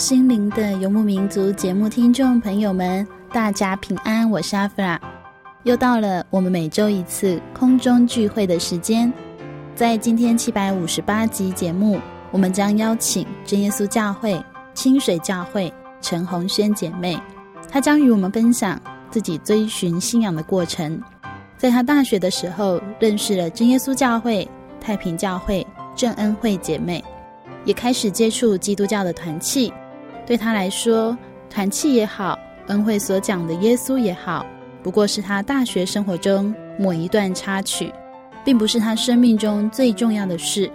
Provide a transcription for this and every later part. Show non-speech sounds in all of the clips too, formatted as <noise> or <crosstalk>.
心灵的游牧民族节目听众朋友们，大家平安，我是阿弗拉。又到了我们每周一次空中聚会的时间。在今天七百五十八集节目，我们将邀请真耶稣教会清水教会陈红轩姐妹，她将与我们分享自己追寻信仰的过程。在她大学的时候，认识了真耶稣教会、太平教会、郑恩惠姐妹。也开始接触基督教的团契，对他来说，团契也好，恩惠所讲的耶稣也好，不过是他大学生活中某一段插曲，并不是他生命中最重要的事。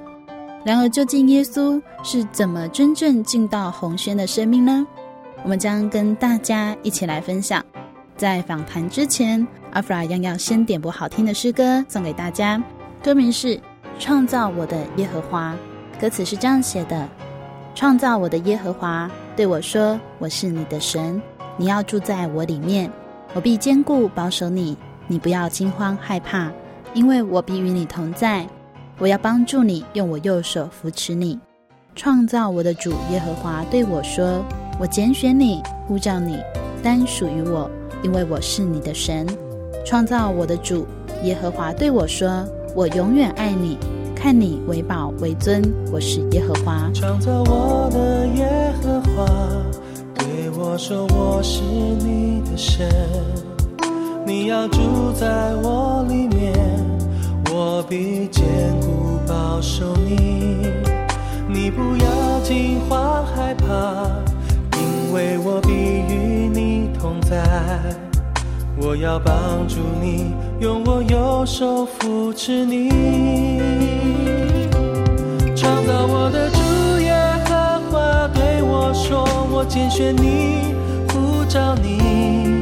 然而，究竟耶稣是怎么真正进到红轩的生命呢？我们将跟大家一起来分享。在访谈之前，阿弗拉一样要先点播好听的诗歌送给大家，歌名是《创造我的耶和华》。歌词是这样写的：创造我的耶和华对我说：“我是你的神，你要住在我里面，我必坚固保守你，你不要惊慌害怕，因为我必与你同在，我要帮助你，用我右手扶持你。”创造我的主耶和华对我说：“我拣选你，呼召你，单属于我，因为我是你的神。”创造我的主耶和华对我说：“我永远爱你。”看你为宝为尊，我是耶和华。创造我的耶和华对我说：“我是你的神，你要住在我里面，我必坚固保守你。你不要惊慌害怕，因为我必与你同在。”我要帮助你，用我右手扶持你。创造我的主耶和华对我说：“我拣选你，呼召你，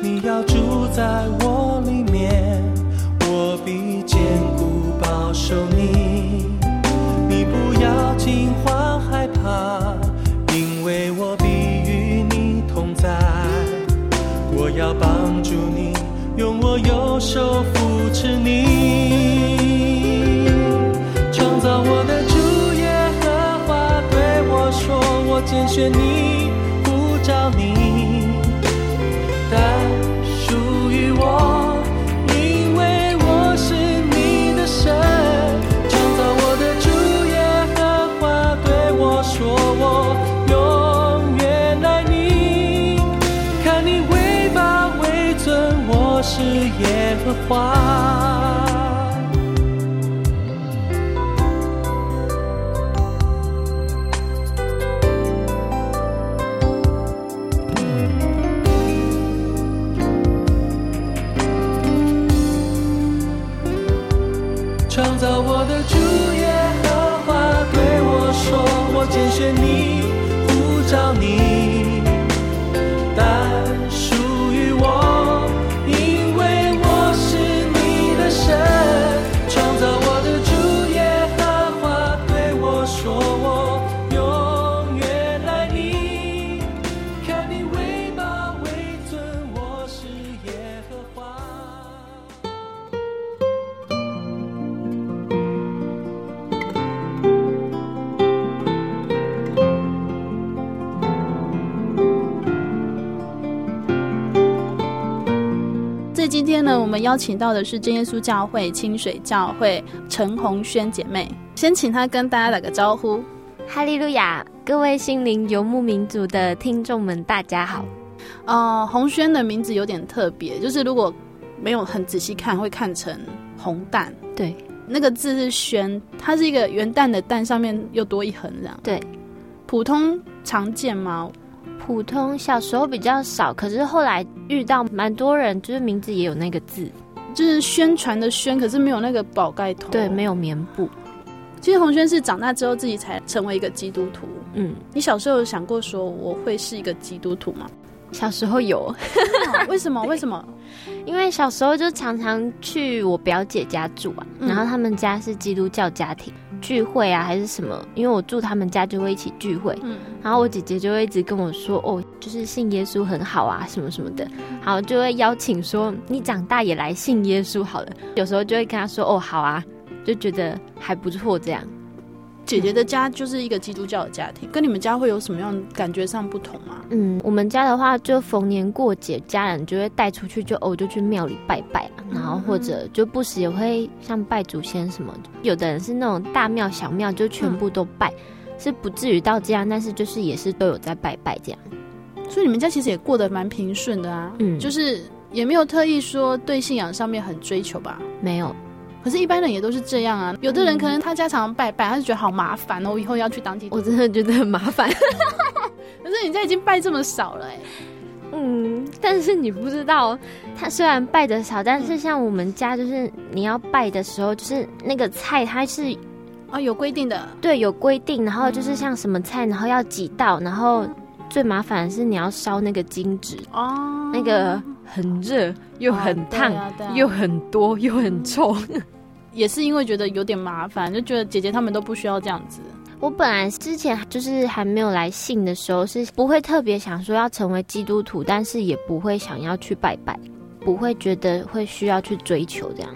你要住在我邀请到的是真耶稣教会清水教会陈红轩姐妹，先请她跟大家打个招呼。哈利路亚，各位心灵游牧民族的听众们，大家好。呃，红轩的名字有点特别，就是如果没有很仔细看，会看成红蛋。对，那个字是轩，它是一个元旦的蛋，上面又多一横这样。对，普通常见吗？普通小时候比较少，可是后来遇到蛮多人，就是名字也有那个字，就是宣传的宣，可是没有那个宝盖头，对，没有棉布。其实红轩是长大之后自己才成为一个基督徒。嗯，你小时候有想过说我会是一个基督徒吗？小时候有，为什么？<laughs> 为什么？因为小时候就常常去我表姐家住啊，然后他们家是基督教家庭。聚会啊，还是什么？因为我住他们家，就会一起聚会。嗯，然后我姐姐就会一直跟我说：“哦，就是信耶稣很好啊，什么什么的。”好，就会邀请说：“你长大也来信耶稣好了。”有时候就会跟他说：“哦，好啊。”就觉得还不错这样。姐姐的家就是一个基督教的家庭，跟你们家会有什么样感觉上不同吗？嗯，我们家的话，就逢年过节，家人就会带出去就，就哦，就去庙里拜拜啊，然后或者就不时也会像拜祖先什么。有的人是那种大庙小庙，就全部都拜，嗯、是不至于到这样，但是就是也是都有在拜拜这样。所以你们家其实也过得蛮平顺的啊，嗯，就是也没有特意说对信仰上面很追求吧？没有。可是，一般人也都是这样啊。有的人可能他家常常拜拜，他就觉得好麻烦哦，我以后要去当基督徒。我真的觉得很麻烦。<laughs> 可是你家已经拜这么少了哎。嗯，但是你不知道，他虽然拜的少，但是像我们家，就是你要拜的时候，就是那个菜它是啊、哦、有规定的，对，有规定。然后就是像什么菜，然后要几道，然后最麻烦的是你要烧那个金纸哦，那个很热又很烫、啊啊啊、又很多又很臭。也是因为觉得有点麻烦，就觉得姐姐他们都不需要这样子。我本来之前就是还没有来信的时候，是不会特别想说要成为基督徒，但是也不会想要去拜拜，不会觉得会需要去追求这样。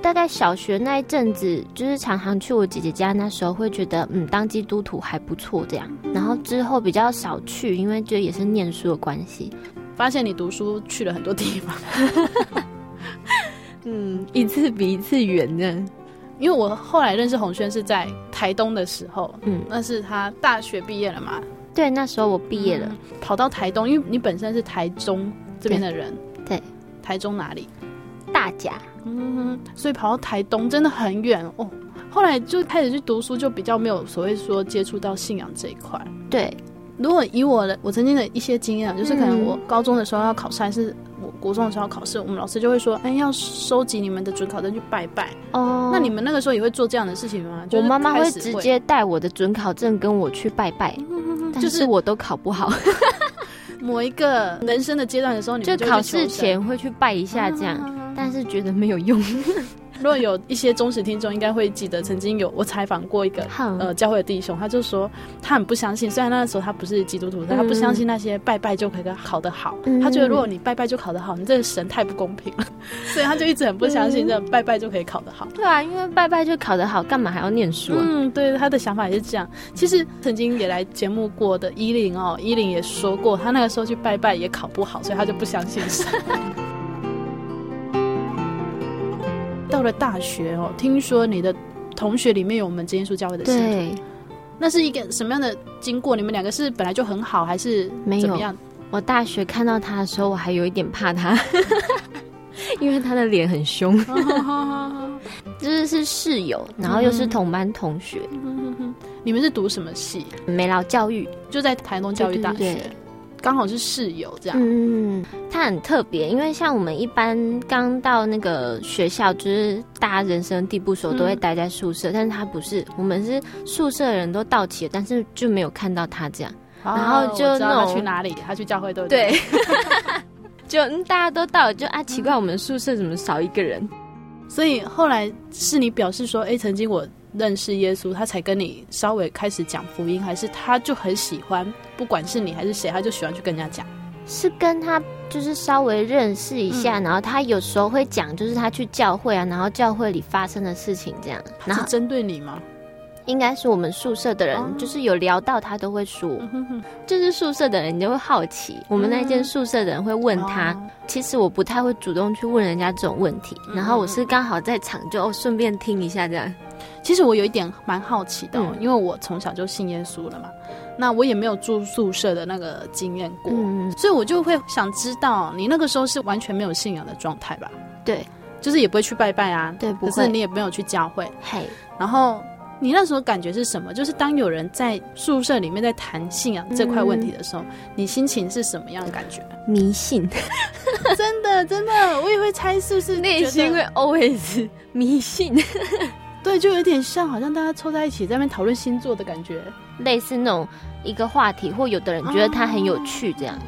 大概小学那一阵子，就是常常去我姐姐家，那时候会觉得嗯，当基督徒还不错这样。然后之后比较少去，因为就也是念书的关系，发现你读书去了很多地方。<laughs> 嗯，一次比一次远呢。因为我后来认识红轩是在台东的时候，嗯，那是他大学毕业了嘛？对，那时候我毕业了，嗯，跑到台东，因为你本身是台中这边的人，对，对，台中哪里？大甲，嗯，所以跑到台东真的很远哦。后来就开始去读书，就比较没有所谓说接触到信仰这一块。对，如果以我的我曾经的一些经验，就是可能我高中的时候要考试还是。国中的时候考试，我们老师就会说：“哎，要收集你们的准考证去拜拜。”哦，那你们那个时候也会做这样的事情吗？我妈妈会直接带我的准考证跟我去拜拜，<laughs> 就是我都考不好。<laughs> 某一个人生的阶段的时候，你就考试前会去拜一下，这样，但是觉得没有用。如果有一些忠实听众，应该会记得曾经有我采访过一个呃教会的弟兄，他就说他很不相信，虽然那个时候他不是基督徒，但他不相信那些拜拜就可以考得好。嗯、他觉得如果你拜拜就考得好，你这个神太不公平了，<laughs> 所以他就一直很不相信这拜拜就可以考得好。对啊，因为拜拜就考得好，干嘛还要念书？嗯，对，他的想法也是这样。其实曾经也来节目过的依琳哦，依琳也说过，他那个时候去拜拜也考不好，所以他就不相信神。<laughs> 到了大学哦，听说你的同学里面有我们真耶稣教会的信徒，对，那是一个什么样的经过？你们两个是本来就很好，还是怎么样？没有，我大学看到他的时候，我还有一点怕他，<laughs> 因为他的脸很凶，就是是室友，然后又是同班同学。嗯、你们是读什么系？美劳教育，就在台东教育大学。刚好是室友这样，嗯，他很特别，因为像我们一般刚到那个学校，就是大家人生地不熟，都会待在宿舍，嗯、但是他不是，我们是宿舍的人都到齐了，但是就没有看到他这样，哦、然后就那种他去哪里？他去教会对不对？对，<laughs> 就、嗯、大家都到了，就啊奇怪，我们宿舍怎么少一个人？所以后来是你表示说，哎，曾经我。认识耶稣，他才跟你稍微开始讲福音，还是他就很喜欢，不管是你还是谁，他就喜欢去跟人家讲。是跟他就是稍微认识一下，嗯、然后他有时候会讲，就是他去教会啊，然后教会里发生的事情这样。然后针对你吗？应该是我们宿舍的人，哦、就是有聊到他都会说，嗯、哼哼就是宿舍的人你就会好奇，嗯、我们那间宿舍的人会问他。哦、其实我不太会主动去问人家这种问题，嗯、然后我是刚好在场就顺便听一下这样。其实我有一点蛮好奇的、哦，嗯、因为我从小就信耶稣了嘛，那我也没有住宿舍的那个经验过，嗯、所以我就会想知道，你那个时候是完全没有信仰的状态吧？对，就是也不会去拜拜啊，对，不会，可是你也没有去教会，嘿，然后。你那时候感觉是什么？就是当有人在宿舍里面在谈信仰这块问题的时候，嗯、你心情是什么样的感觉？迷信，<laughs> 真的真的，我也会猜是不是内心会 always 迷信？对，就有点像好像大家凑在一起在那边讨论星座的感觉，类似那种一个话题，或有的人觉得他很有趣这样。啊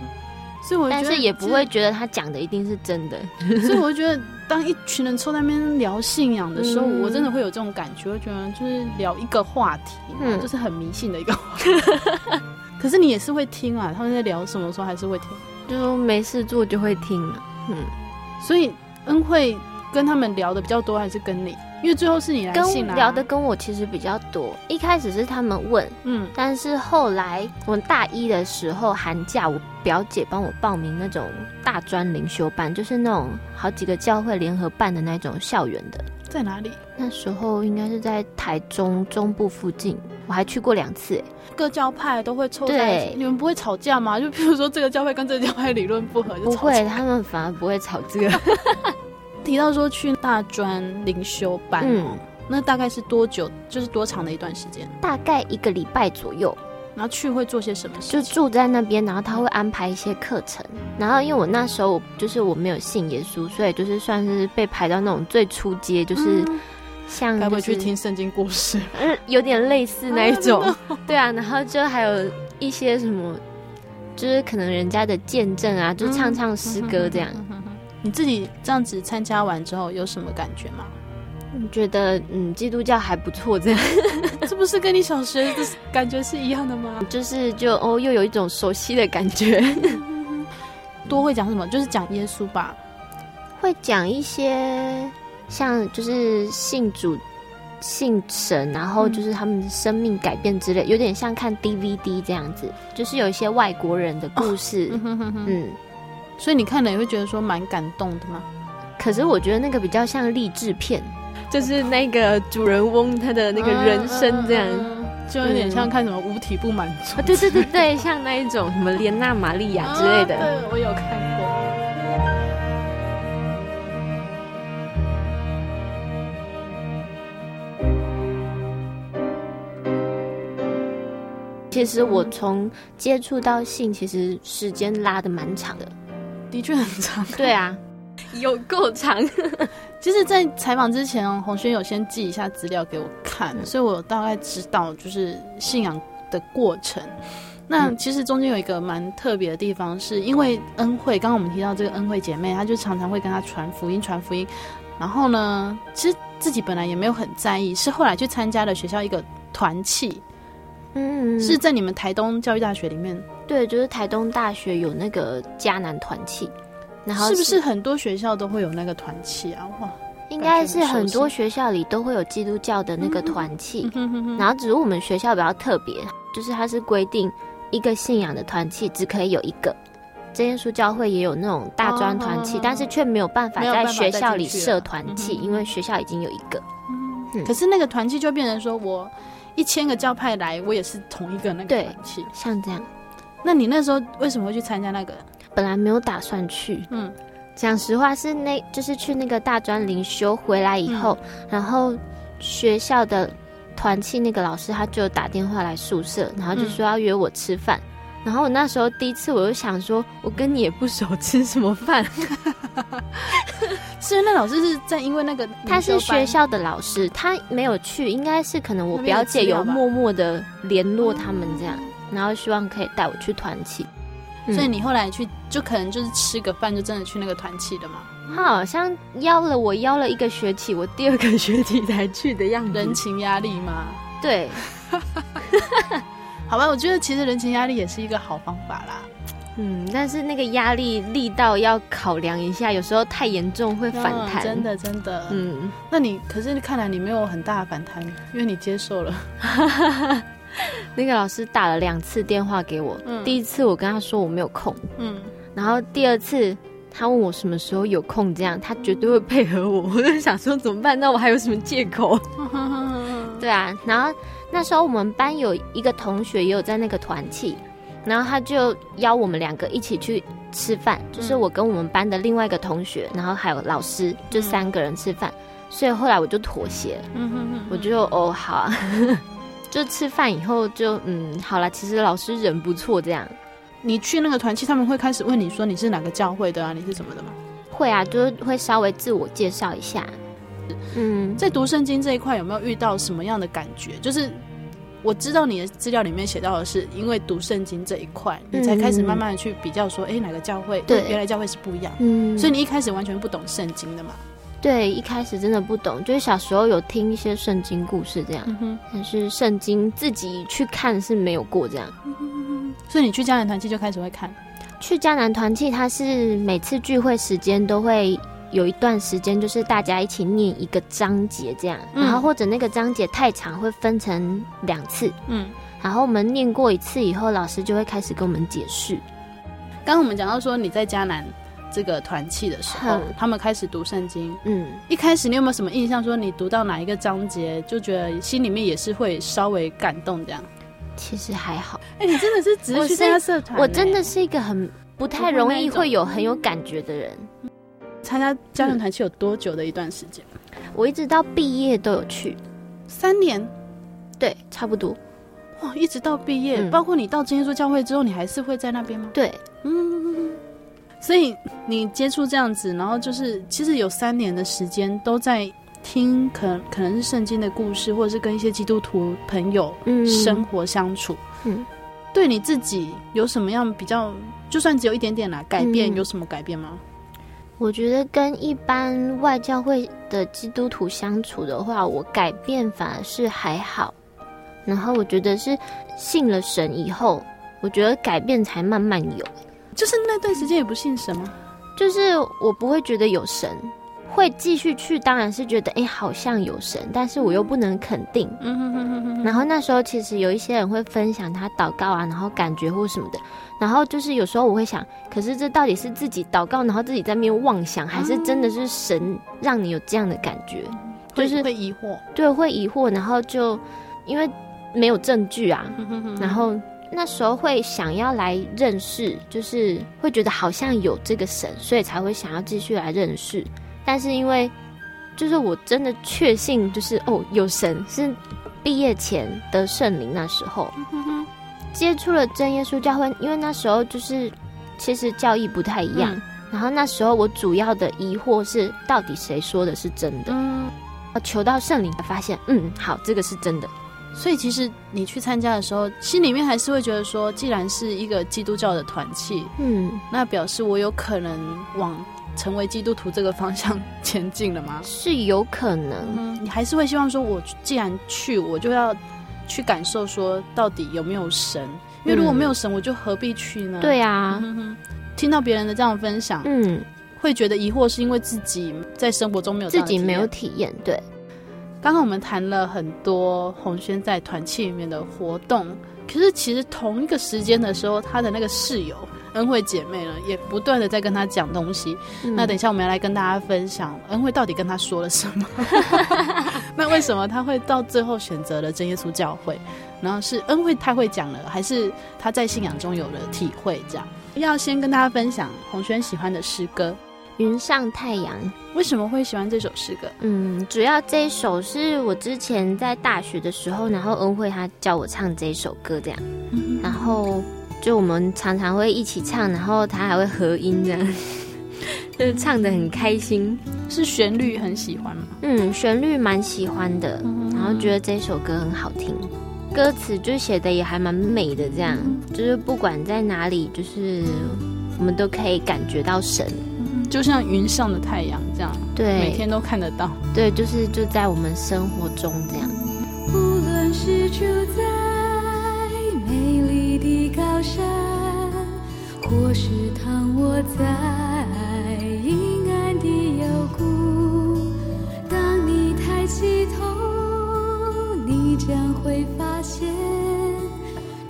所以我觉得，但是也不会觉得他讲的一定是真的。<laughs> 所以我觉得，当一群人凑在那边聊信仰的时候，嗯、我真的会有这种感觉，我觉得就是聊一个话题，嗯，就是很迷信的一个话题。<laughs> 可是你也是会听啊，他们在聊什么时候还是会听，就没事做就会听了。嗯，所以恩惠跟他们聊的比较多，还是跟你？因为最后是你来信啊，聊的跟我其实比较多。一开始是他们问，嗯，但是后来我大一的时候寒假，我表姐帮我报名那种大专灵修班，就是那种好几个教会联合办的那种校园的。在哪里？那时候应该是在台中中部附近，我还去过两次。各教派都会凑在一起，你们不会吵架吗？就比如说这个教会跟这个教会理论不合，就不会，他们反而不会吵这个。<laughs> 提到说去大专灵修班，嗯，那大概是多久？就是多长的一段时间？大概一个礼拜左右。然后去会做些什么事？就住在那边，然后他会安排一些课程。然后因为我那时候就是我没有信耶稣，所以就是算是被排到那种最初阶，就是像该、就是、不会去听圣经故事？<laughs> 嗯，有点类似那 <laughs> 一种。啊 <laughs> 对啊，然后就还有一些什么，就是可能人家的见证啊，就唱唱诗歌这样。嗯你自己这样子参加完之后有什么感觉吗？我觉得嗯，基督教还不错，这样 <laughs> 这不是跟你小学的感觉是一样的吗？<laughs> 就是就哦，又有一种熟悉的感觉。<laughs> 多会讲什么？就是讲耶稣吧，会讲一些像就是信主、信神，然后就是他们的生命改变之类，有点像看 DVD 这样子，就是有一些外国人的故事，哦、嗯。所以你看了也会觉得说蛮感动的吗？可是我觉得那个比较像励志片，就是那个主人翁他的那个人生这样，嗯嗯嗯、就有点像看什么五体不满足、嗯。对对对对，像那一种什么莲娜玛利亚之类的。啊、对，我有看过。其实我从接触到性，其实时间拉的蛮长的。的确很长，对啊，<laughs> 有够长。其实，在采访之前，洪轩有先寄一下资料给我看，嗯、所以我大概知道就是信仰的过程。那其实中间有一个蛮特别的地方，是因为恩惠，刚刚我们提到这个恩惠姐妹，她就常常会跟她传福音，传福音。然后呢，其实自己本来也没有很在意，是后来去参加了学校一个团契，嗯，是在你们台东教育大学里面。对，就是台东大学有那个迦南团契，然后是，是不是很多学校都会有那个团契啊？哇，应该是很多学校里都会有基督教的那个团契，然后只是我们学校比较特别，就是它是规定一个信仰的团契只可以有一个。真耶稣教会也有那种大专团契，哦、但是却没有办法在学校里设团契，因为学校已经有一个。可是那个团契就变成说，我一千个教派来，我也是同一个那个团契，像这样。那你那时候为什么会去参加那个？本来没有打算去。嗯，讲实话是那，就是去那个大专灵修回来以后，嗯、然后学校的团契那个老师他就打电话来宿舍，然后就说要约我吃饭。嗯、然后我那时候第一次我就想说，我跟你也不熟，吃什么饭？是因为那老师是在因为那个他是学校的老师，他没有去，应该是可能我表姐有默默的联络他们这样。然后希望可以带我去团契，所以你后来去就可能就是吃个饭就真的去那个团契的嘛？他好像邀了我邀了一个学期，我第二个学期才去的样子。人情压力吗？对，<laughs> 好吧，我觉得其实人情压力也是一个好方法啦。嗯，但是那个压力力道要考量一下，有时候太严重会反弹。真的真的，嗯，那你可是看来你没有很大的反弹，因为你接受了。<laughs> 那个老师打了两次电话给我，嗯，第一次我跟他说我没有空，嗯，然后第二次他问我什么时候有空，这样他绝对会配合我。我就想说怎么办？那我还有什么借口？<laughs> 对啊，然后那时候我们班有一个同学也有在那个团契，然后他就邀我们两个一起去吃饭，就是我跟我们班的另外一个同学，然后还有老师，就三个人吃饭。所以后来我就妥协，我就哦好啊。<laughs> 就吃饭以后就嗯好了，其实老师人不错，这样。你去那个团契，他们会开始问你说你是哪个教会的啊？你是什么的吗？会啊，就是会稍微自我介绍一下。嗯，在读圣经这一块有没有遇到什么样的感觉？就是我知道你的资料里面写到的是，因为读圣经这一块，你才开始慢慢的去比较说，哎、嗯，哪个教会对原来教会是不一样。嗯，所以你一开始完全不懂圣经的嘛？对，一开始真的不懂，就是小时候有听一些圣经故事这样，嗯、但是圣经自己去看是没有过这样。嗯、所以你去迦南团契就开始会看？去迦南团契，它是每次聚会时间都会有一段时间，就是大家一起念一个章节这样，嗯、然后或者那个章节太长，会分成两次。嗯，然后我们念过一次以后，老师就会开始跟我们解释。刚刚我们讲到说你在迦南。这个团契的时候，嗯、他们开始读圣经。嗯，一开始你有没有什么印象？说你读到哪一个章节，就觉得心里面也是会稍微感动这样？其实还好。哎、欸，你真的是只是去参加社团、欸？我真的是一个很不太容易会有很有感觉的人。参加家庭团契有多久的一段时间？我一直到毕业都有去，三年。对，差不多。哇，一直到毕业，嗯、包括你到真耶稣教会之后，你还是会在那边吗？对，嗯。所以你接触这样子，然后就是其实有三年的时间都在听可，可可能是圣经的故事，或者是跟一些基督徒朋友生活相处。嗯，嗯对你自己有什么样比较？就算只有一点点啦，改变、嗯、有什么改变吗？我觉得跟一般外教会的基督徒相处的话，我改变反而是还好。然后我觉得是信了神以后，我觉得改变才慢慢有。就是那段时间也不信神吗？就是我不会觉得有神，会继续去，当然是觉得哎、欸，好像有神，但是我又不能肯定。嗯哼哼哼哼。然后那时候其实有一些人会分享他祷告啊，然后感觉或什么的。然后就是有时候我会想，可是这到底是自己祷告，然后自己在那边妄想，还是真的是神让你有这样的感觉？就是会疑惑，对，会疑惑。然后就因为没有证据啊，然后。那时候会想要来认识，就是会觉得好像有这个神，所以才会想要继续来认识。但是因为，就是我真的确信，就是哦有神是毕业前的圣灵。那时候接触了真耶稣教会，因为那时候就是其实教义不太一样。嗯、然后那时候我主要的疑惑是，到底谁说的是真的？嗯，求到圣灵才发现，嗯，好，这个是真的。所以其实你去参加的时候，心里面还是会觉得说，既然是一个基督教的团契，嗯，那表示我有可能往成为基督徒这个方向前进了吗？<laughs> 是有可能。嗯，你还是会希望说，我既然去，我就要去感受说，到底有没有神？因为如果没有神，我就何必去呢？对啊，听到别人的这样分享，嗯，会觉得疑惑，是因为自己在生活中没有自己没有体验，对。刚刚我们谈了很多红轩在团契里面的活动，可是其实同一个时间的时候，他的那个室友恩惠姐妹呢，也不断的在跟她讲东西。嗯、那等一下我们要来跟大家分享恩惠到底跟她说了什么。<laughs> 那为什么她会到最后选择了真耶稣教会？然后是恩惠太会讲了，还是她在信仰中有了体会？这样要先跟大家分享红轩喜欢的诗歌。云上太阳，为什么会喜欢这首诗歌？嗯，主要这一首是我之前在大学的时候，然后恩惠他教我唱这一首歌，这样，嗯、然后就我们常常会一起唱，然后他还会合音，这样，<laughs> 就是唱的很开心。是旋律很喜欢吗？嗯，旋律蛮喜欢的，然后觉得这首歌很好听，歌词就写的也还蛮美的，这样，就是不管在哪里，就是我们都可以感觉到神。就像云上的太阳这样，对，每天都看得到。对，就是就在我们生活中这样。无论是住在美丽的高山，或是躺卧在阴暗的幽谷，当你抬起头，你将会发现，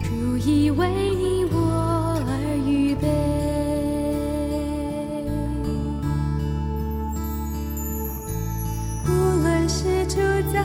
主已为你我而预备。无论是住在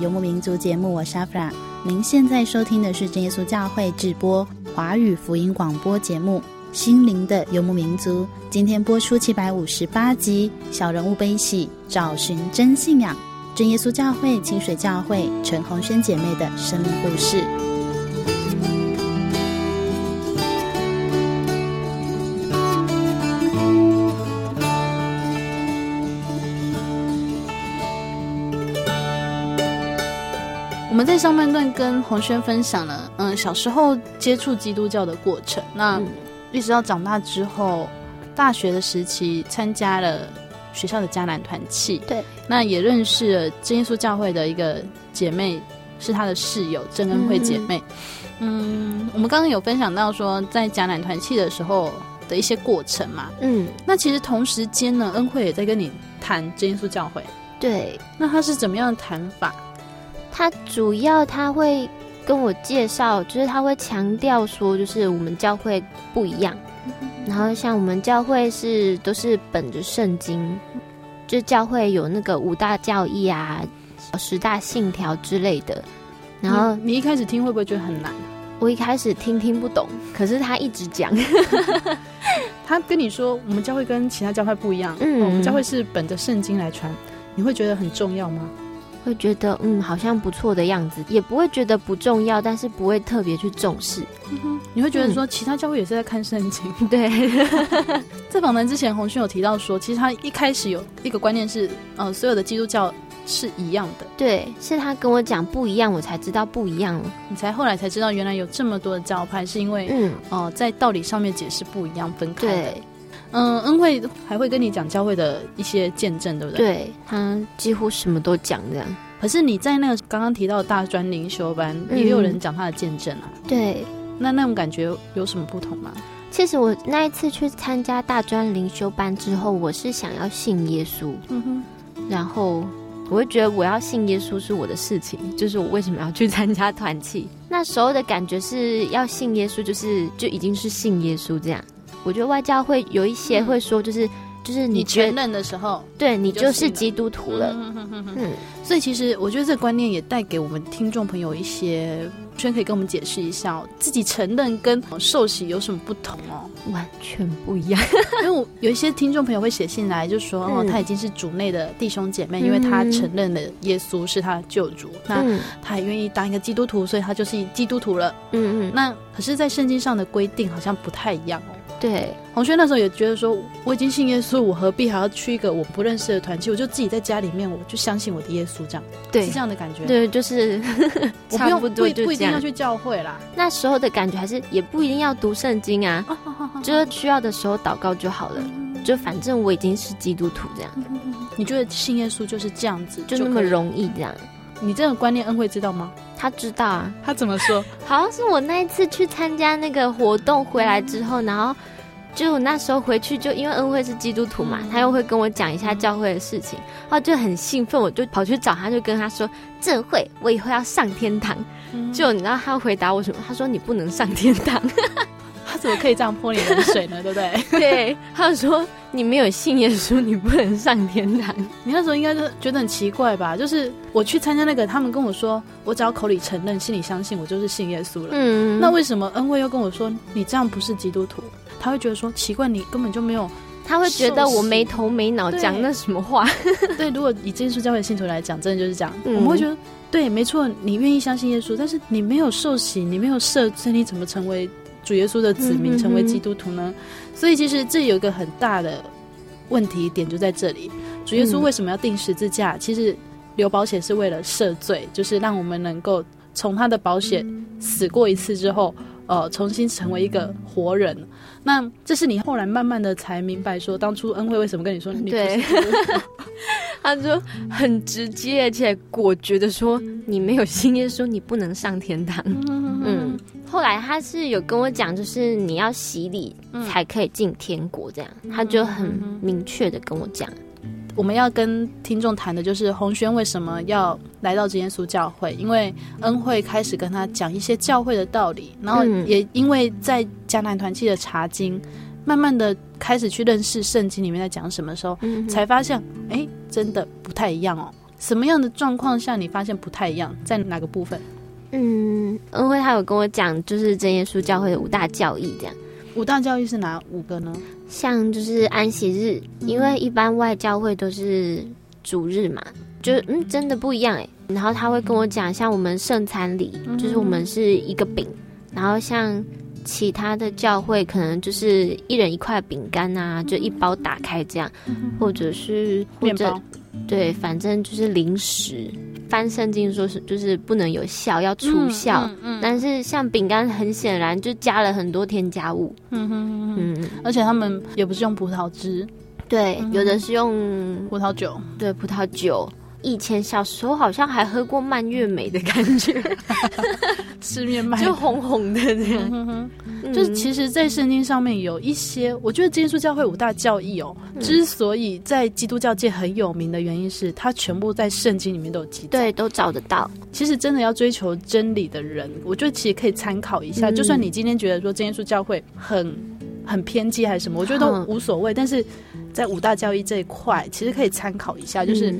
游牧民族》节目，我是阿弗拉。您现在收听的是真耶稣教会直播华语福音广播节目《心灵的游牧民族》，今天播出七百五十八集《小人物悲喜，找寻真信仰》，真耶稣教会清水教会陈红轩姐妹的生命故事。们在上半段跟红轩分享了，嗯，小时候接触基督教的过程。那一直到长大之后，大学的时期参加了学校的迦南团契，对，那也认识了真耶稣教会的一个姐妹，是她的室友郑恩惠姐妹。嗯，嗯，我们刚刚有分享到说，在迦南团契的时候的一些过程嘛，嗯，那其实同时间呢，恩惠也在跟你谈真耶稣教会，对，那他是怎么样的谈法？他主要他会跟我介绍，就是他会强调说，就是我们教会不一样。然后像我们教会是都是本着圣经，就教会有那个五大教义啊、十大信条之类的。然后你，你一开始听会不会觉得很难？我一开始听听不懂，可是他一直讲，<laughs> 他跟你说我们教会跟其他教会不一样，嗯，我们教会是本着圣经来传，你会觉得很重要吗？会觉得嗯，好像不错的样子，也不会觉得不重要，但是不会特别去重视。嗯、你会觉得说，其他教会也是在看圣经。嗯、对，<laughs> 在访谈之前，洪勋有提到说，其实他一开始有一个观念是，呃，所有的基督教是一样的。对，是他跟我讲不一样，我才知道不一样。你才后来才知道，原来有这么多的教派，是因为嗯，哦、呃，在道理上面解释不一样，分开的。对。嗯，恩惠还会跟你讲教会的一些见证，对不对？对，他几乎什么都讲这样。可是你在那个刚刚提到的大专灵修班，嗯、也有人讲他的见证啊。对，那那种感觉有什么不同吗？其实我那一次去参加大专灵修班之后，我是想要信耶稣。嗯哼。然后我会觉得我要信耶稣是我的事情，就是我为什么要去参加团契？那时候的感觉是要信耶稣，就是就已经是信耶稣这样。我觉得外教会有一些会说，就是、嗯、就是你承认的时候，对你就是基督徒了。嗯，所以其实我觉得这个观念也带给我们听众朋友一些，圈可以跟我们解释一下哦，自己承认跟受洗有什么不同哦？完全不一样。<laughs> 因为我有一些听众朋友会写信来，就说、嗯、哦，他已经是主内的弟兄姐妹，因为他承认了耶稣是他的救主，嗯、那他也愿意当一个基督徒，所以他就是基督徒了。嗯嗯。那可是，在圣经上的规定好像不太一样哦。对，红轩那时候也觉得说，我已经信耶稣，我何必还要去一个我不认识的团体？我就自己在家里面，我就相信我的耶稣，这样，对，是这样的感觉。对，就是 <laughs> 我不用不不一定要去教会啦。那时候的感觉还是也不一定要读圣经啊，<laughs> 就是需要的时候祷告就好了。就反正我已经是基督徒这样。你觉得信耶稣就是这样子，就那么容易这样？你这个观念恩惠知道吗？他知道啊。他怎么说？<laughs> 好像是我那一次去参加那个活动回来之后，然后。就我那时候回去，就因为恩惠是基督徒嘛，他又会跟我讲一下教会的事情，然后就很兴奋，我就跑去找他，就跟他说：“正会，我以后要上天堂。”就你知道他回答我什么？他说：“你不能上天堂。”他怎么可以这样泼你冷水呢？对不对？<laughs> 对，他说：“你没有信耶稣，你不能上天堂。<laughs> ”你那时候应该是觉得很奇怪吧？就是我去参加那个，他们跟我说，我只要口里承认，心里相信，我就是信耶稣了。嗯，那为什么恩惠又跟我说，你这样不是基督徒？他会觉得说奇怪，你根本就没有。他会觉得我没头没脑讲那什么话。<laughs> 对，如果以真耶稣教会的信徒来讲，真的就是这样。嗯、我们会觉得，对，没错，你愿意相信耶稣，但是你没有受洗，你没有设罪，你怎么成为主耶稣的子民，成为基督徒呢？所以其实这有一个很大的问题点就在这里。主耶稣为什么要定十字架？嗯、其实留保险是为了赦罪，就是让我们能够从他的保险死过一次之后。呃，重新成为一个活人，那这是你后来慢慢的才明白，说当初恩惠为什么跟你说你对，他说很直接而且果决的说，你没有信耶稣，你不能上天堂。嗯，后来他是有跟我讲，就是你要洗礼才可以进天国，这样，他就很明确的跟我讲。我们要跟听众谈的就是洪轩为什么要来到这耶稣教会，因为恩惠开始跟他讲一些教会的道理，然后也因为在迦南团契的查经，慢慢的开始去认识圣经里面在讲什么时候，才发现哎，真的不太一样哦。什么样的状况下你发现不太一样？在哪个部分？嗯，恩惠他有跟我讲，就是真耶稣教会的五大教义这样。五大教义是哪五个呢？像就是安息日，因为一般外教会都是主日嘛，就嗯真的不一样哎。然后他会跟我讲，像我们圣餐礼，就是我们是一个饼，然后像其他的教会可能就是一人一块饼干啊，就一包打开这样，或者是或者面包，对，反正就是零食。翻圣经说是就是不能有效，要除效。嗯嗯嗯、但是像饼干，很显然就加了很多添加物。嗯哼嗯，而且他们也不是用葡萄汁，对，嗯、有的是用葡萄酒。对，葡萄酒。以前小时候好像还喝过蔓越莓的感觉，<laughs> 吃面麦 <laughs> 就红红的这样。就是其实，在圣经上面有一些，我觉得真耶稣教会五大教义哦，嗯、之所以在基督教界很有名的原因是，它全部在圣经里面都有记载，对，都找得到。其实真的要追求真理的人，我觉得其实可以参考一下。嗯、就算你今天觉得说真耶稣教会很很偏激还是什么，我觉得都无所谓。嗯、但是在五大教义这一块，其实可以参考一下，就是。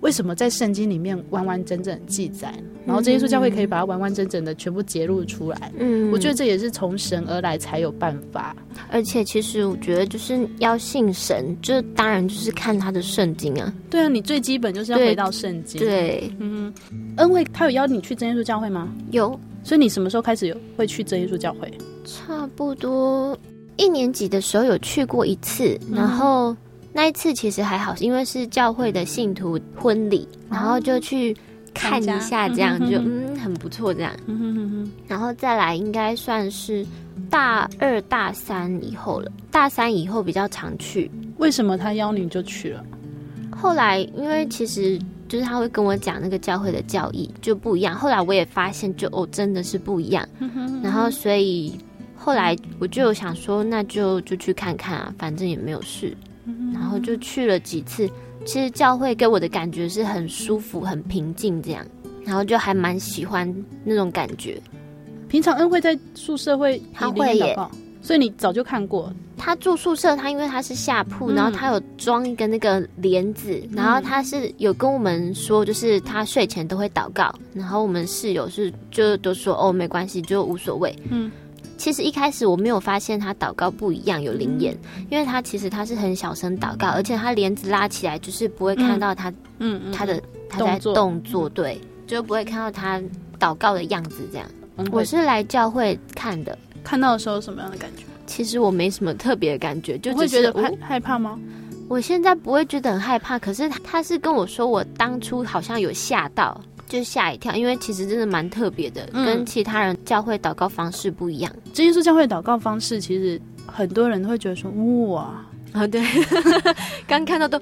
嗯为什么在圣经里面完完整整记载，然后这耶稣教会可以把它完完整整的全部揭露出来？嗯，我觉得这也是从神而来才有办法。而且，其实我觉得就是要信神，就当然就是看他的圣经啊。对啊，你最基本就是要回到圣经。对，嗯，恩惠他有邀你去真耶稣教会吗？有。所以你什么时候开始有会去真耶稣教会？差不多一年级的时候有去过一次，然后。那一次其实还好，因为是教会的信徒婚礼，然后就去看一下，这样就嗯很不错这样。然后再来应该算是大二大三以后了，大三以后比较常去。为什么他邀你就去了？后来因为其实就是他会跟我讲那个教会的教义就不一样，后来我也发现就哦真的是不一样。然后所以后来我就想说，那就就去看看啊，反正也没有事。然后就去了几次，其实教会给我的感觉是很舒服、很平静这样，然后就还蛮喜欢那种感觉。平常恩惠在宿舍会他会耶，所以你早就看过。他住宿舍，他因为他是下铺，然后他有装一个那个帘子，嗯、然后他是有跟我们说，就是他睡前都会祷告，然后我们室友是就都说哦没关系，就无所谓。嗯。其实一开始我没有发现他祷告不一样有灵眼，因为他其实他是很小声祷告，而且他帘子拉起来就是不会看到他，嗯，他的他在动作，对，就不会看到他祷告的样子这样。我是来教会看的，看到的时候什么样的感觉？其实我没什么特别的感觉，就会觉得害害怕吗？我现在不会觉得很害怕，可是他是跟我说我当初好像有吓到。就吓一跳，因为其实真的蛮特别的，嗯、跟其他人教会祷告方式不一样。这就是教会祷告方式，其实很多人都会觉得说哇啊、哦，对，<laughs> 刚看到都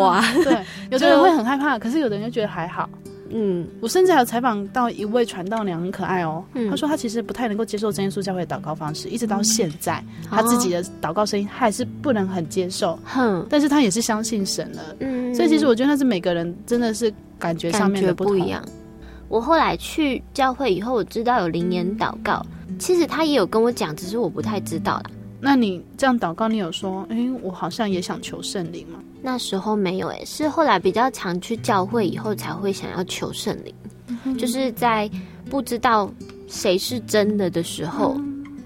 哇，对，有的人会很害怕，可是有的人就觉得还好。嗯，我甚至还有采访到一位传道娘，很可爱哦。嗯、他说她其实不太能够接受真耶稣教会的祷告方式，一直到现在，嗯、他自己的祷告声音还是不能很接受。哼、嗯，但是她也是相信神了。嗯，所以其实我觉得那是每个人真的是感觉上面的不，不一样。我后来去教会以后，我知道有灵言祷告，其实他也有跟我讲，只是我不太知道啦。那你这样祷告，你有说，哎、欸，我好像也想求圣灵吗？那时候没有、欸，哎，是后来比较常去教会以后，才会想要求圣灵，嗯、就是在不知道谁是真的的时候，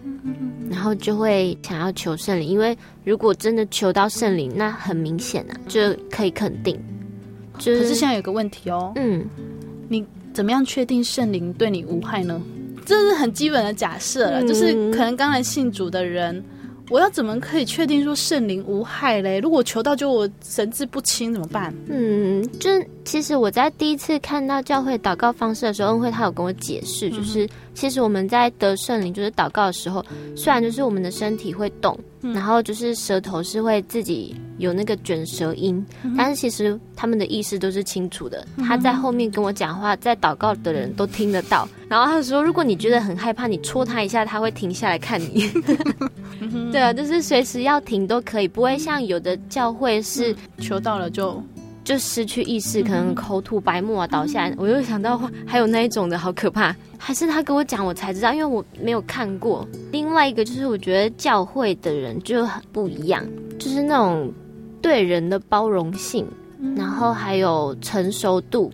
嗯、然后就会想要求圣灵，因为如果真的求到圣灵，那很明显啊，就可以肯定。就是、可是现在有个问题哦，嗯，你怎么样确定圣灵对你无害呢？这是很基本的假设了，嗯、就是可能刚才信主的人。我要怎么可以确定说圣灵无害嘞？如果求到就我神志不清怎么办？嗯，就其实我在第一次看到教会祷告方式的时候，恩惠他有跟我解释，就是、嗯、其实我们在得圣灵就是祷告的时候，虽然就是我们的身体会动，嗯、然后就是舌头是会自己有那个卷舌音，嗯、但是其实他们的意思都是清楚的。嗯、他在后面跟我讲话，在祷告的人都听得到。然后他说，如果你觉得很害怕，你戳他一下，他会停下来看你。<laughs> 对啊，就是随时要停都可以，不会像有的教会是、嗯、求到了就就失去意识，可能口吐白沫啊倒下来。我又想到还有那一种的好可怕，还是他跟我讲我才知道，因为我没有看过。另外一个就是我觉得教会的人就很不一样，就是那种对人的包容性，然后还有成熟度。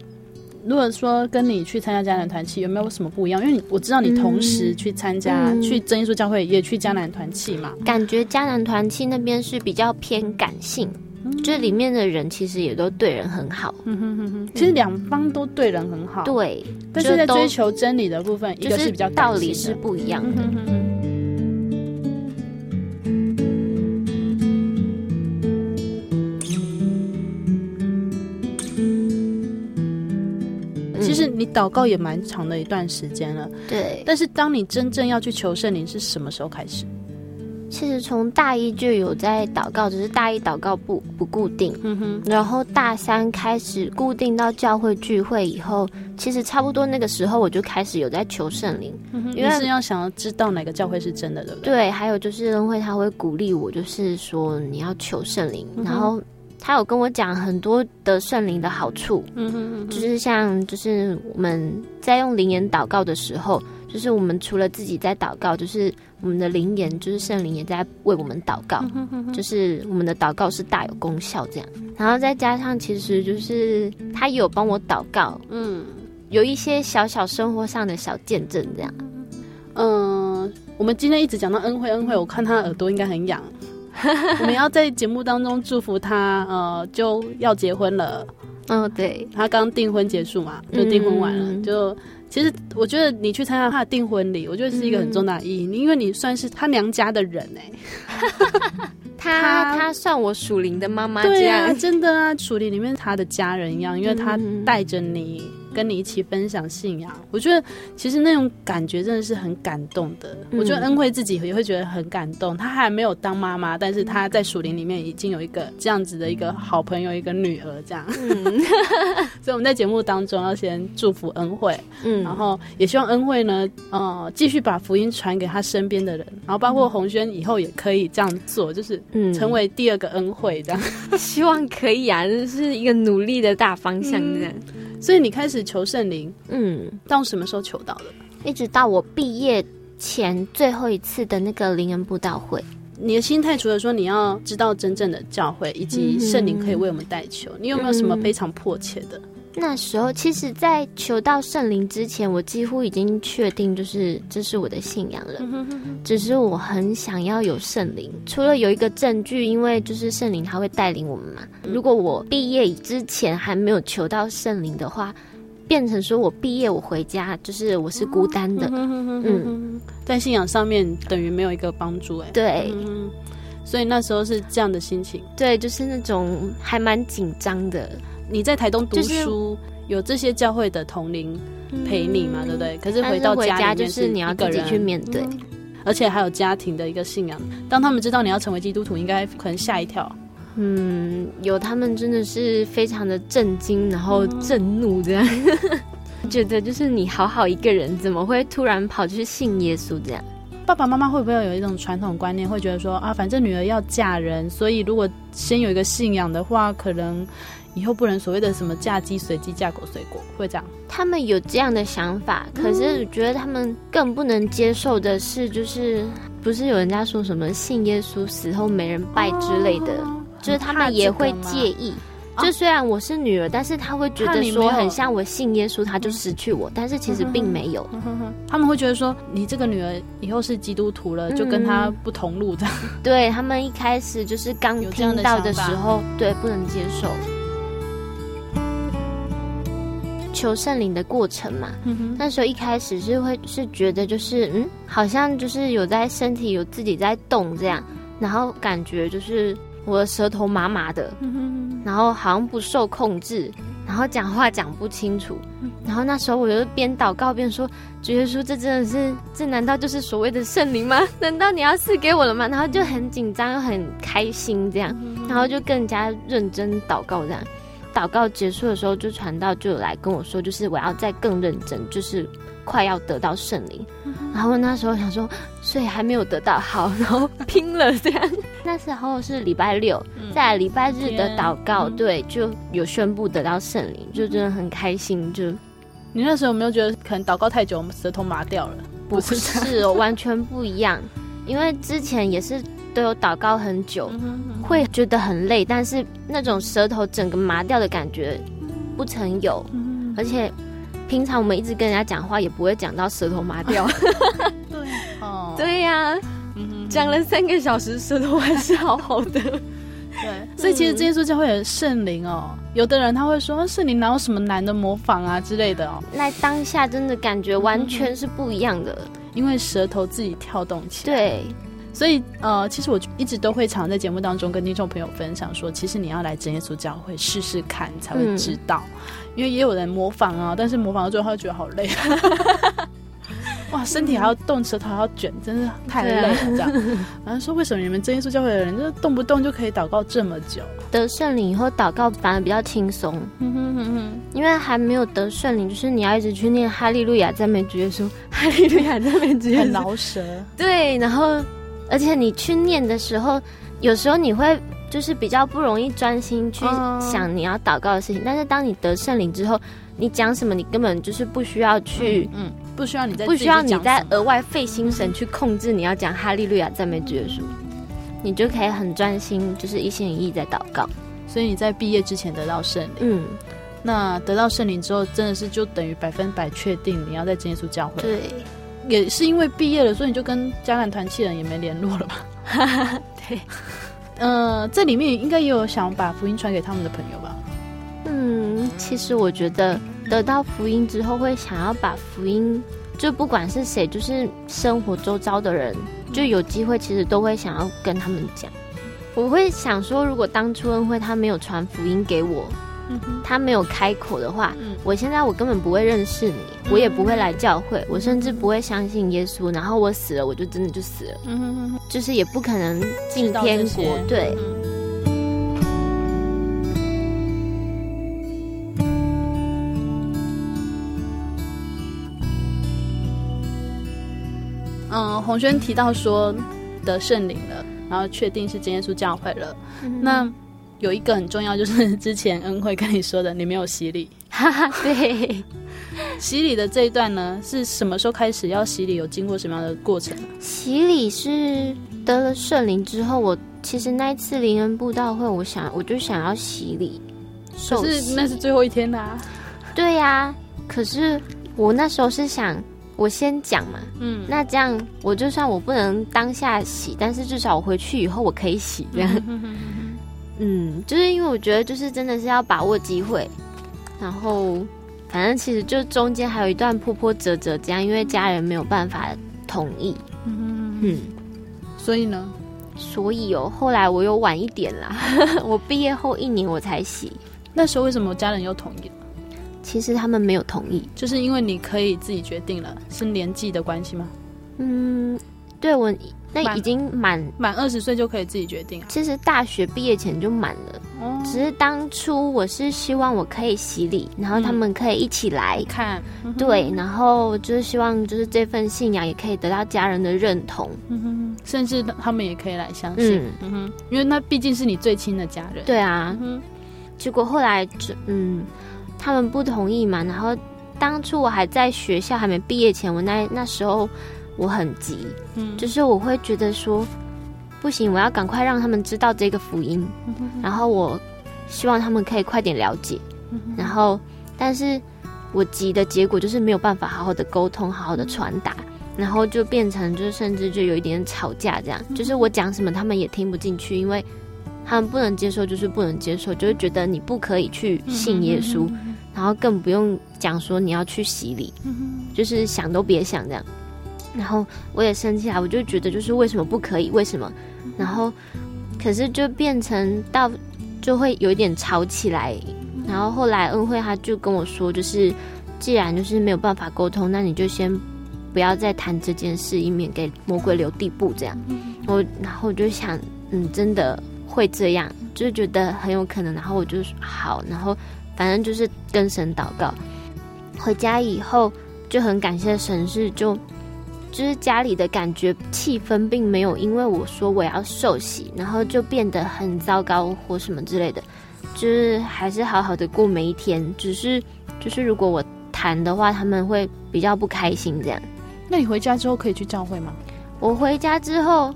如果说跟你去参加迦南团契有没有什么不一样？因为你我知道你同时去参加、嗯、去真耶稣教会，也去迦南团契嘛。感觉迦南团契那边是比较偏感性，嗯、就里面的人其实也都对人很好。嗯哼哼哼，其实两方都对人很好。对，但是在追求真理的部分，一个是比较道理是不一样的。嗯哼哼你祷告也蛮长的一段时间了，对。但是当你真正要去求圣灵，是什么时候开始？其实从大一就有在祷告，只是大一祷告不不固定。嗯哼，然后大三开始固定到教会聚会以后，其实差不多那个时候我就开始有在求圣灵，嗯、因为是要想要知道哪个教会是真的，对不对？对，还有就是恩惠他会鼓励我，就是说你要求圣灵，嗯、然后他有跟我讲很多的圣灵的好处。嗯哼，嗯哼，就是像就是我们在用灵言祷告的时候。就是我们除了自己在祷告，就是我们的灵言，就是圣灵也在为我们祷告，就是我们的祷告是大有功效这样。然后再加上，其实就是他也有帮我祷告，嗯，有一些小小生活上的小见证这样。嗯，我们今天一直讲到恩惠，恩惠，我看他耳朵应该很痒。<laughs> 我们要在节目当中祝福他，呃，就要结婚了。嗯，对，他刚订婚结束嘛，就订婚完了，嗯、就。其实我觉得你去参加他的订婚礼，我觉得是一个很重大的意义，嗯、因为你算是他娘家的人哎、<laughs> 欸，他他算我属灵的妈妈，对啊，真的啊，属灵里面他的家人一样，因为他带着你。跟你一起分享信仰，我觉得其实那种感觉真的是很感动的。嗯、我觉得恩惠自己也会觉得很感动。她还没有当妈妈，但是她在属灵里面已经有一个这样子的一个好朋友，一个女儿这样。嗯、<laughs> 所以我们在节目当中要先祝福恩惠，嗯，然后也希望恩惠呢，呃，继续把福音传给她身边的人，然后包括红轩以后也可以这样做，就是成为第二个恩惠这样。嗯、<laughs> 希望可以啊，这是一个努力的大方向这样。嗯所以你开始求圣灵，嗯，到什么时候求到的？一直到我毕业前最后一次的那个灵恩布道会。你的心态除了说你要知道真正的教会以及圣灵可以为我们代求，嗯、你有没有什么非常迫切的？那时候，其实，在求到圣灵之前，我几乎已经确定，就是这是我的信仰了。只是我很想要有圣灵，除了有一个证据，因为就是圣灵他会带领我们嘛。如果我毕业之前还没有求到圣灵的话，变成说我毕业我回家，就是我是孤单的。嗯，在信仰上面等于没有一个帮助。哎，对。所以那时候是这样的心情。对，就是那种还蛮紧张的。你在台东读书，有这些教会的同龄陪你嘛？对不对？可是回到家就是你要自己去面对，而且还有家庭的一个信仰。当他们知道你要成为基督徒，应该可能吓一跳。嗯，有他们真的是非常的震惊，然后震怒这样，<laughs> 觉得就是你好好一个人，怎么会突然跑去信耶稣这样？爸爸妈妈会不会有一种传统观念，会觉得说啊，反正女儿要嫁人，所以如果先有一个信仰的话，可能。以后不能所谓的什么嫁鸡随鸡嫁狗随狗，会这样？他们有这样的想法，可是我觉得他们更不能接受的是，就是不是有人家说什么信耶稣死后没人拜之类的，哦、就是他们也会介意。就虽然我是女儿，但是他会觉得说很像我信耶稣，他就失去我，但是其实并没有。他们会觉得说你这个女儿以后是基督徒了，就跟他不同路这样。对，他们一开始就是刚听到的时候，对，不能接受。求圣灵的过程嘛，嗯、那时候一开始是会是觉得就是嗯，好像就是有在身体有自己在动这样，然后感觉就是我的舌头麻麻的，嗯、然后好像不受控制，然后讲话讲不清楚，嗯、然后那时候我就边祷告边说：“主耶稣，这真的是这难道就是所谓的圣灵吗？<laughs> 难道你要赐给我了吗？”然后就很紧张又很开心这样，然后就更加认真祷告这样。祷告结束的时候，就传道就来跟我说，就是我要再更认真，就是快要得到圣灵。嗯、然后那时候想说，所以还没有得到，好，然后拼了这样。<laughs> 那时候是礼拜六，嗯、在礼拜日的祷告，天对，就有宣布得到圣灵，就真的很开心。就你那时候有没有觉得可能祷告太久，我们舌头麻掉了？不是，完全不一样，因为之前也是。都有祷告很久，会觉得很累，但是那种舌头整个麻掉的感觉不曾有，而且平常我们一直跟人家讲话，也不会讲到舌头麻掉。<laughs> 对，哦，对呀，讲了三个小时，舌头还是好好的。对，所以其实这些说教会有圣灵哦，有的人他会说圣灵哪有什么难的模仿啊之类的哦，那当下真的感觉完全是不一样的，因为舌头自己跳动起来。对。所以，呃，其实我一直都会常在节目当中跟听众朋友分享说，其实你要来真耶稣教会试试看，你才会知道。嗯、因为也有人模仿啊，但是模仿到最后他就觉得好累。哇，<laughs> 哇，身体还要动，舌头还要卷，真是太累了。这样，然后说为什么你们真耶稣教会的人就是动不动就可以祷告这么久？得圣灵以后祷告反而比较轻松。嗯哼哼哼，因为还没有得圣灵，就是你要一直去念哈利路亚赞美主耶稣，哈利路亚赞美主耶稣，很饶舌。对，然后而且你去念的时候，有时候你会。就是比较不容易专心去想你要祷告的事情，但是当你得圣灵之后，你讲什么，你根本就是不需要去，嗯，不需要你在不需要你再额外费心神去控制你要讲哈利路亚赞美主耶稣，你就可以很专心，就是一心一意在祷告。所以你在毕业之前得到圣灵，嗯，那得到圣灵之后，真的是就等于百分百确定你要在真耶稣教会。对，也是因为毕业了，所以你就跟迦南团契人也没联络了吧？<laughs> 对。呃，这里面应该也有想把福音传给他们的朋友吧？嗯，其实我觉得得到福音之后，会想要把福音，就不管是谁，就是生活周遭的人，就有机会，其实都会想要跟他们讲。我会想说，如果当初恩惠他没有传福音给我。嗯、他没有开口的话，嗯，我现在我根本不会认识你，嗯，我也不会来教会，我甚至不会相信耶稣。然后我死了，我就真的就死了，嗯哼哼，就是也不可能进天国。对。嗯，洪轩提到说得圣灵了，然后确定是真耶稣教会了，嗯，那。有一个很重要，就是 <laughs> 之前恩惠跟你说的，你没有洗礼。哈哈，对，<laughs> 洗礼的这一段呢，是什么时候开始要洗礼？有经过什么样的过程？洗礼是得了圣灵之后，我其实那一次灵恩布道会，我想我就想要洗礼，可是那是最后一天的啊。对呀、啊，可是我那时候是想，我先讲嘛，嗯，那这样我就算我不能当下洗，但是至少我回去以后我可以洗这样。嗯，就是因为我觉得，就是真的是要把握机会，然后反正其实就中间还有一段波波折折，这样因为家人没有办法同意。嗯嗯，所以呢，所以哦，后来我又晚一点啦，<laughs> 我毕业后一年我才洗。那时候为什么家人又同意了？其实他们没有同意，就是因为你可以自己决定了，是年纪的关系吗？嗯，对我。那已经满满二十岁就可以自己决定。其实大学毕业前就满了，哦，只是当初我是希望我可以洗礼，然后他们可以一起来。看，对，然后就是希望就是这份信仰也可以得到家人的认同，嗯哼，甚至他们也可以来相信，嗯。哼，因为那毕竟是你最亲的家人。对啊，结果后来就嗯，他们不同意嘛，然后当初我还在学校还没毕业前，我那那时候。我很急，嗯，就是我会觉得说，不行，我要赶快让他们知道这个福音，嗯，然后我希望他们可以快点了解，嗯，然后，但是我急的结果就是没有办法好好的沟通，好好的传达，然后就变成就是甚至就有一点吵架这样，嗯，就是我讲什么他们也听不进去，因为他们不能接受，就是不能接受，就是觉得你不可以去信耶稣，嗯，然后更不用讲说你要去洗礼，嗯，就是想都别想这样。然后我也生气啊，我就觉得就是为什么不可以？为什么？然后可是就变成到就会有一点吵起来。然后后来恩惠他就跟我说，就是既然就是没有办法沟通，那你就先不要再谈这件事，以免给魔鬼留地步。这样，我然后我就想，嗯，真的会这样，就是觉得很有可能。然后我就说好，然后反正就是跟神祷告。回家以后就很感谢神，是就。就是家里的感觉气氛并没有因为我说我要受洗，然后就变得很糟糕或什么之类的，就是还是好好的过每一天。只是就是如果我谈的话，他们会比较不开心这样。那你回家之后可以去教会吗？我回家之后，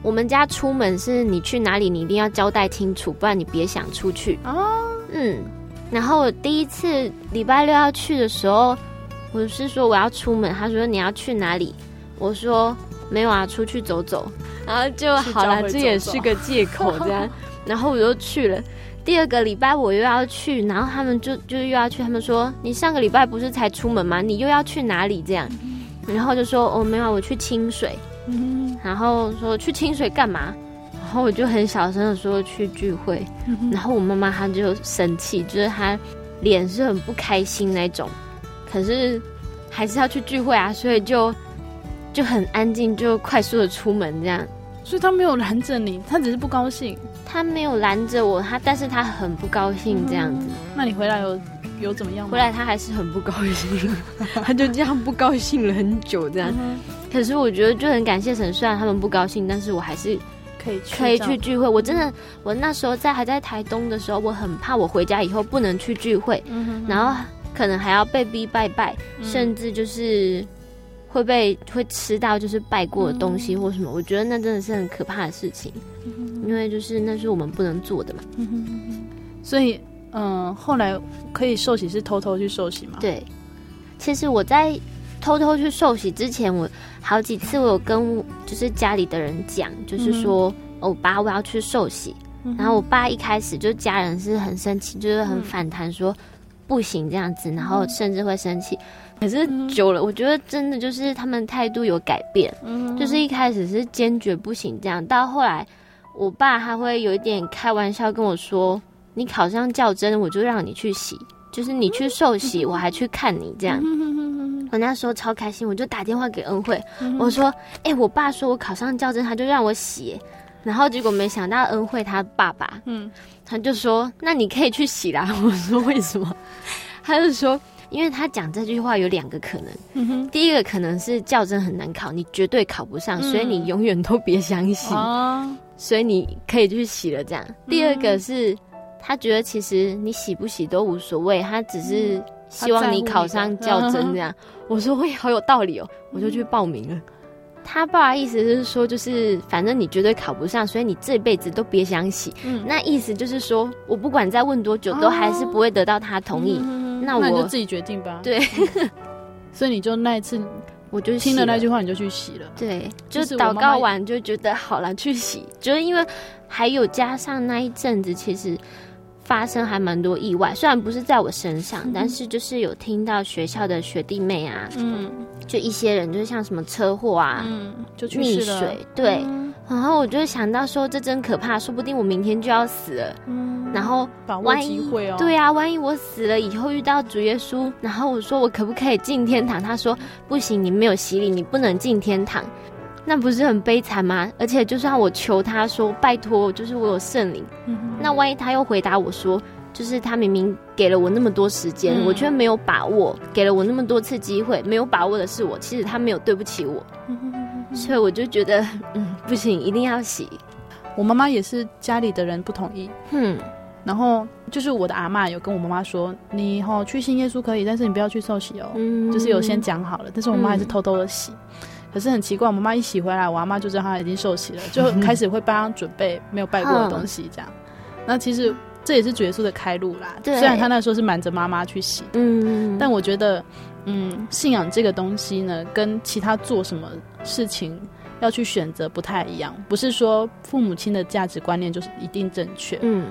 我们家出门是你去哪里，你一定要交代清楚，不然你别想出去。哦，嗯。然后我第一次礼拜六要去的时候。我是说我要出门，他说你要去哪里？我说没有啊，出去走走。然后就好了，这也是个借口这样。<laughs> 然后我就去了。第二个礼拜我又要去，然后他们就就又要去。他们说你上个礼拜不是才出门吗？你又要去哪里？这样。然后就说哦没有啊，我去清水。然后说去清水干嘛？然后我就很小声的说去聚会。然后我妈妈她就生气，就是她脸是很不开心那种。可是还是要去聚会啊，所以就就很安静，就快速的出门这样。所以他没有拦着你，他只是不高兴。他没有拦着我，他但是他很不高兴这样子。嗯、那你回来有有怎么样吗？回来他还是很不高兴，<laughs> 他就这样不高兴了很久这样。嗯、可是我觉得就很感谢神，虽然他们不高兴，但是我还是可以去可以去聚会。我真的，我那时候在还在台东的时候，我很怕我回家以后不能去聚会，嗯、哼哼然后可能还要被逼拜拜，嗯、甚至就是。会被会吃到就是拜过的东西或什么，嗯、我觉得那真的是很可怕的事情，嗯、因为就是那是我们不能做的嘛。嗯、所以，嗯、呃，后来可以受洗是偷偷去受洗吗？对，其实我在偷偷去受洗之前，我好几次我有跟就是家里的人讲，就是说，我、爸我要去受洗，然后我爸一开始就家人是很生气，就是很反弹说不行这样子，然后甚至会生气。可是久了，我觉得真的就是他们态度有改变，嗯、就是一开始是坚决不行这样，到后来我爸他会有一点开玩笑跟我说：“你考上较真，我就让你去洗，就是你去受洗，我还去看你这样。<laughs> ”我那时候超开心，我就打电话给恩惠，我说：“哎、欸，我爸说我考上较真，他就让我洗。”然后结果没想到恩惠他爸爸，嗯，他就说：“那你可以去洗啦。<laughs> ”我说：“为什么？” <laughs> 他就说。因为他讲这句话有两个可能，嗯、第一个可能是教真很难考，你绝对考不上，嗯、所以你永远都别想洗，哦、<laughs> 所以你可以去洗了这样。嗯、第二个是他觉得其实你洗不洗都无所谓，他只是希望你考上教真这样。我说喂，好有道理哦，我就去报名了。嗯、他爸意思是说，就是反正你绝对考不上，所以你这辈子都别想洗。嗯、那意思就是说我不管再问多久，都还是不会得到他同意。嗯那我那你就自己决定吧。对，<laughs> 所以你就那一次，我就听了那句话，你就去洗了。对，就祷告完就觉得好了，去洗。就是因为还有加上那一阵子，其实发生还蛮多意外，虽然不是在我身上，嗯、但是就是有听到学校的学弟妹啊，嗯，就一些人，就是像什么车祸啊，嗯，就去溺水，对。嗯然后我就想到说，这真可怕，说不定我明天就要死了。嗯，然后万一对啊，万一我死了以后遇到主耶稣，然后我说我可不可以进天堂？他说不行，你没有洗礼，你不能进天堂。那不是很悲惨吗？而且就算我求他说拜托，就是我有圣灵，嗯、那万一他又回答我说，就是他明明给了我那么多时间，嗯、我却没有把握，给了我那么多次机会，没有把握的是我，其实他没有对不起我。嗯所以我就觉得，<laughs> 嗯，不行，一定要洗。我妈妈也是家里的人不同意，嗯，然后就是我的阿妈有跟我妈妈说，你以后去信耶稣可以，但是你不要去受洗哦，嗯，就是有先讲好了。但是我妈还是偷偷的洗，嗯、可是很奇怪，我妈妈一洗回来，我阿妈就知道她已经受洗了，<laughs> 就开始会帮她准备没有拜过的东西，这样。嗯、那其实这也是主耶稣的开路啦，对虽然他那时候是瞒着妈妈去洗，嗯，但我觉得。嗯，信仰这个东西呢，跟其他做什么事情要去选择不太一样。不是说父母亲的价值观念就是一定正确。嗯，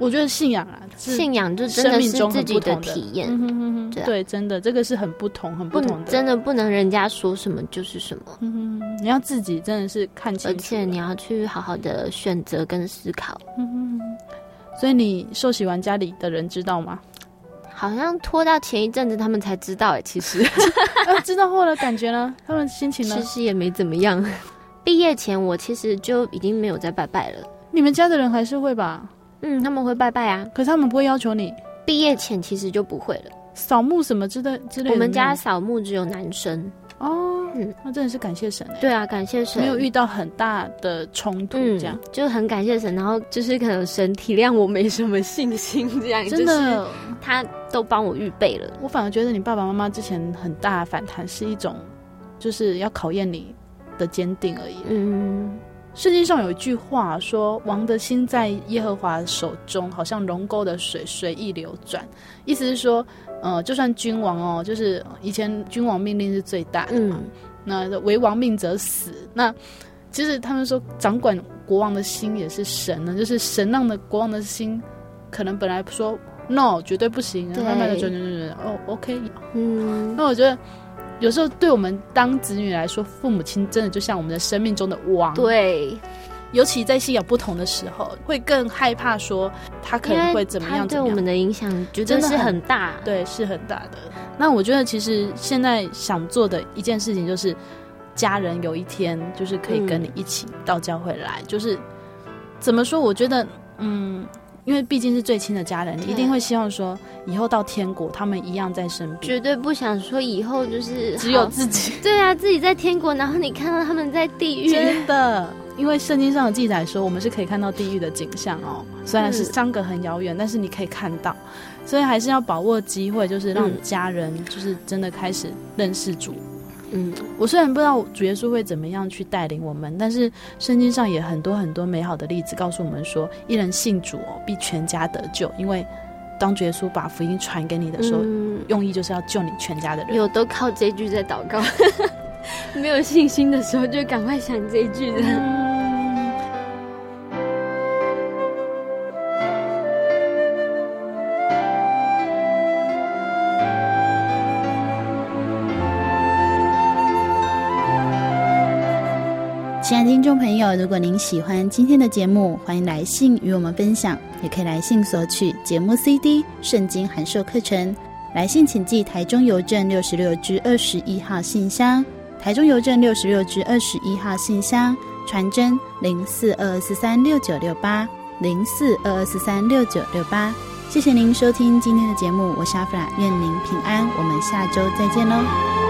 我觉得信仰啊，信仰就真的是自己的体验。嗯、哼哼哼对，真的这个是很不同、很不同的。真的不能人家说什么就是什么。嗯哼，你要自己真的是看清楚，而且你要去好好的选择跟思考。嗯哼，所以你受洗完，家里的人知道吗？好像拖到前一阵子，他们才知道哎。其实，<laughs> 知道后的感觉呢？他们心情呢？其实也没怎么样。毕业前，我其实就已经没有再拜拜了。你们家的人还是会吧？嗯，他们会拜拜啊。可是他们不会要求你。毕业前其实就不会了。扫墓什么之类之类的。我们家扫墓只有男生。哦，嗯，那真的是感谢神。对啊，感谢神，没有遇到很大的冲突，这样、嗯、就很感谢神。然后就是可能神体谅我没什么信心，这样真的，他都帮我预备了。我反而觉得你爸爸妈妈之前很大反弹是一种，就是要考验你的坚定而已。嗯，圣经上有一句话说：“王的心在耶和华手中，好像龙沟的水随意流转。”意思是说。呃，就算君王哦，就是以前君王命令是最大的嘛。嗯、那为王命则死。那其实他们说，掌管国王的心也是神呢，就是神让的国王的心，可能本来说 no 绝对不行，对慢慢的转转转转，哦，OK。嗯，那我觉得有时候对我们当子女来说，父母亲真的就像我们的生命中的王。对。尤其在信仰不同的时候，会更害怕说他可能会怎么样？对我们的影响，觉得是很大很，对，是很大的。那我觉得，其实现在想做的一件事情就是，家人有一天就是可以跟你一起到教会来，嗯、就是怎么说？我觉得，嗯，因为毕竟是最亲的家人，你一定会希望说，以后到天国，他们一样在身边，绝对不想说以后就是只有自己。对啊，自己在天国，然后你看到他们在地狱，真的。因为圣经上的记载说，我们是可以看到地狱的景象哦，虽然是相隔很遥远，但是你可以看到，所以还是要把握机会，就是让家人就是真的开始认识主。嗯，我虽然不知道主耶稣会怎么样去带领我们，但是圣经上也很多很多美好的例子告诉我们说，一人信主哦，必全家得救。因为当主耶稣把福音传给你的时候，嗯、用意就是要救你全家的人。有都靠这句在祷告，<laughs> 没有信心的时候就赶快想这一句的。嗯亲爱的听众朋友，如果您喜欢今天的节目，欢迎来信与我们分享，也可以来信索取节目 CD、圣经函授课程。来信请寄台中邮政六十六支二十一号信箱，台中邮政六十六支二十一号信箱，传真零四二二四三六九六八零四二二四三六九六八。谢谢您收听今天的节目，我是阿弗拉，愿您平安，我们下周再见喽。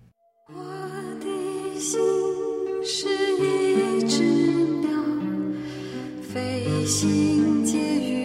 心是一只鸟，飞行结雨